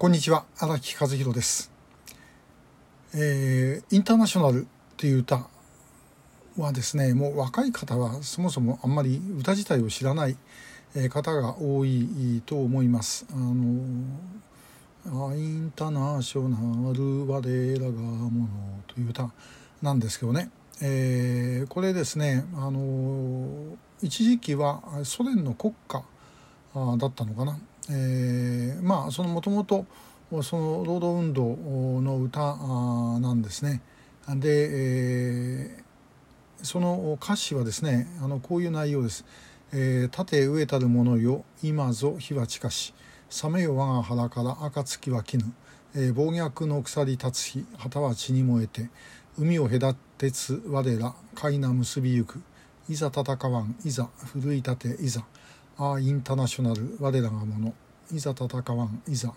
こんにちは荒木和弘です、えーインターナショナルっていう歌はですねもう若い方はそもそもあんまり歌自体を知らない方が多いと思います。あのインターナショナル我らがものという歌なんですけどね、えーこれですねあの一時期はソ連の国歌だったのかな、えーまあそのもともとその労働運動の歌あなんですね。で、えーその歌詞はですねあのこういう内容です「えー盾飢えたる者よ今ぞ火は近し。冷めよ我が腹から暁は絹、えー暴虐の腐り立つ日旗は血に燃えて。海を隔てつ我ら海な結びゆく。いざ戦わんいざ奮い立ていざ。ああインターナショナル。我らがもの。いざ戦わん。いざ。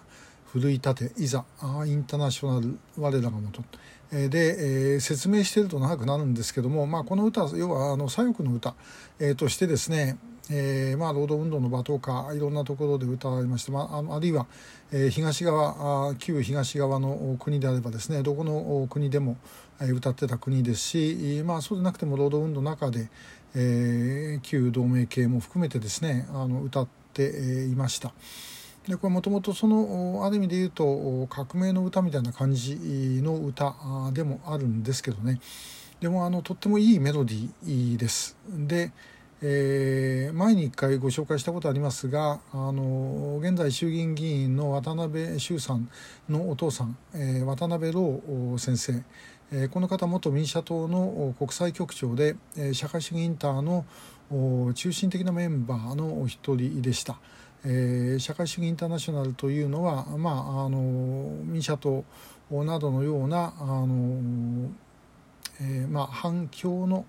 奮い立て。いざ。ああインターナショナル。我らがもと。えーで、えー説明してると長くなるんですけども、まあ、この歌要はあの左翼の歌、えーとしてですねえーまあ、労働運動の場とかいろんなところで歌われまして、まあ、あるいは、えー東側あ旧東側の国であればですねどこの国でも歌ってた国ですし、まあ、そうでなくても労働運動の中で、えー旧同盟系も含めてですねあの歌っていました。でこれもともとそのある意味で言うと革命の歌みたいな感じの歌でもあるんですけどねでもあのとってもいいメロディーです。でえー前に一回ご紹介したことありますがあの現在衆議院議員の渡辺修さんのお父さん、えー渡辺朗先生、この方元民社党の国際局長で、社会主義インターの中心的なメンバーのお一人でした。社会主義インターナショナルというのは、まあ、あの民社党などのようなあの、えーまあ、反共の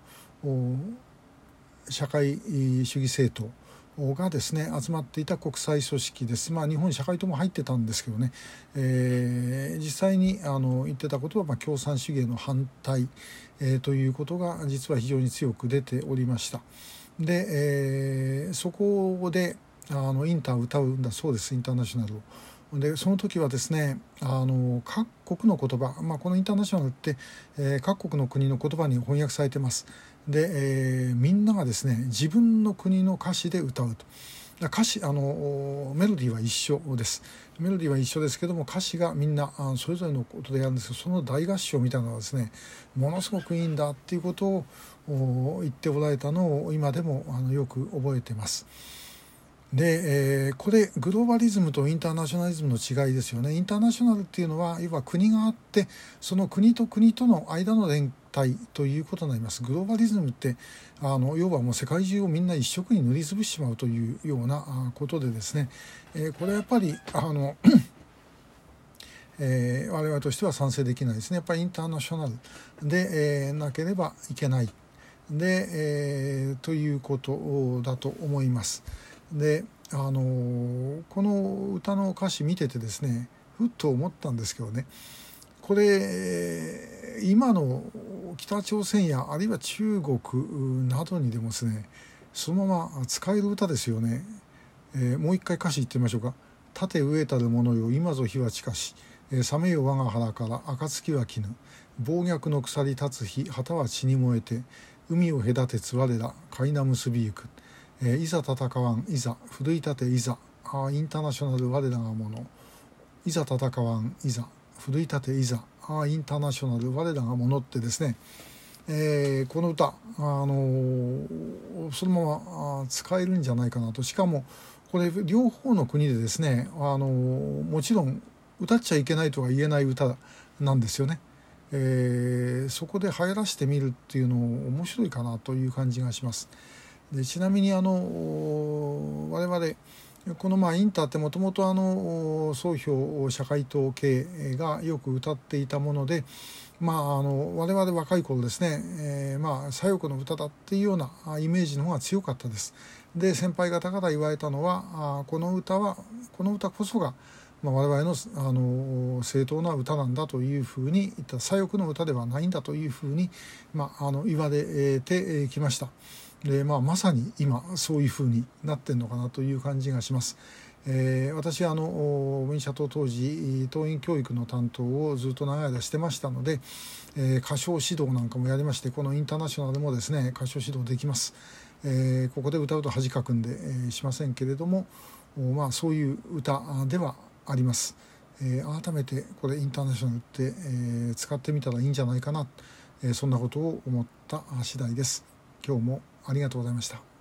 社会主義政党がですね集まっていた国際組織です、まあ、日本社会党も入ってたんですけどね、えー実際にあの言ってたことは、まあ、共産主義への反対、えーということが実は非常に強く出ておりました。で、えーそこであのインターを歌うんだそうですインターナショナルを。でその時はですねあの各国の言葉、まあ、このインターナショナルって、えー各国の国の言葉に翻訳されてます。で、えーみんながですね自分の国の歌詞で歌うと。歌詞あのメロディーは一緒です。メロディーは一緒ですけども歌詞がみんなあそれぞれのことでやるんですけどその大合唱みたいなのはですねものすごくいいんだっていうことを言っておられたのを今でもあのよく覚えてます。で、えーこれグローバリズムとインターナショナリズムの違いですよね。インターナショナルっていうのは要は国があってその国と国との間の連帯ということになります。グローバリズムってあの要はもう世界中をみんな一色に塗りつぶしてしまうというようなことでですね、えーこれはやっぱりあのえー我々としては賛成できないですね。やっぱりインターナショナル。で、えなければいけない。で、えということだと思います。であのーこの歌の歌詞見ててですねふっと思ったんですけどね。これ今の北朝鮮やあるいは中国などにでもですねそのまま使える歌ですよね、えーもう一回歌詞言ってみましょうか「盾飢えたる者よ今ぞ火は近し、えー冷めよ我が腹から暁は絹。暴虐の腐り立つ日旗は血に燃えて海を隔てつ我ら海な結びゆく」えーいざ戦わんいざ奮い立ていざ。あインターナショナル我らがもの。いざ戦わんいざ。奮い立ていざ。あインターナショナル我らがものってですね、えーこの歌、あのーそのまま使えるんじゃないかなと。しかもこれ両方の国でですね、あのーもちろん歌っちゃいけないとは言えない歌なんですよね。えーそこで流行らせてみるっていうの面白いかなという感じがします。でちなみにあの我々このまあインターってもともとあの総評社会党系がよく歌っていたもので、まあ、あの我々若い頃ですね、えーまあ左翼の歌だっていうようなイメージの方が強かったです。で先輩方から言われたのはあこの歌はこの歌こそがまあ、我々のあの正当な歌なんだというふうに言った左翼の歌ではないんだというふうに、まあ、あの言われてきました。でまあ、まさに今そういうふうになってるのかなという感じがします。えー、私はあの民社党当時党員教育の担当をずっと長い間してましたので、えー、歌唱指導なんかもやりましてこのインターナショナルもですね歌唱指導できます、えー、ここで歌うと恥かくんで、えー、しませんけれどもまあそういう歌ではあります、えー、改めてこれインターナショナルって、えー、使ってみたらいいんじゃないかな、えー、そんなことを思った次第です。今日もありがとうございました。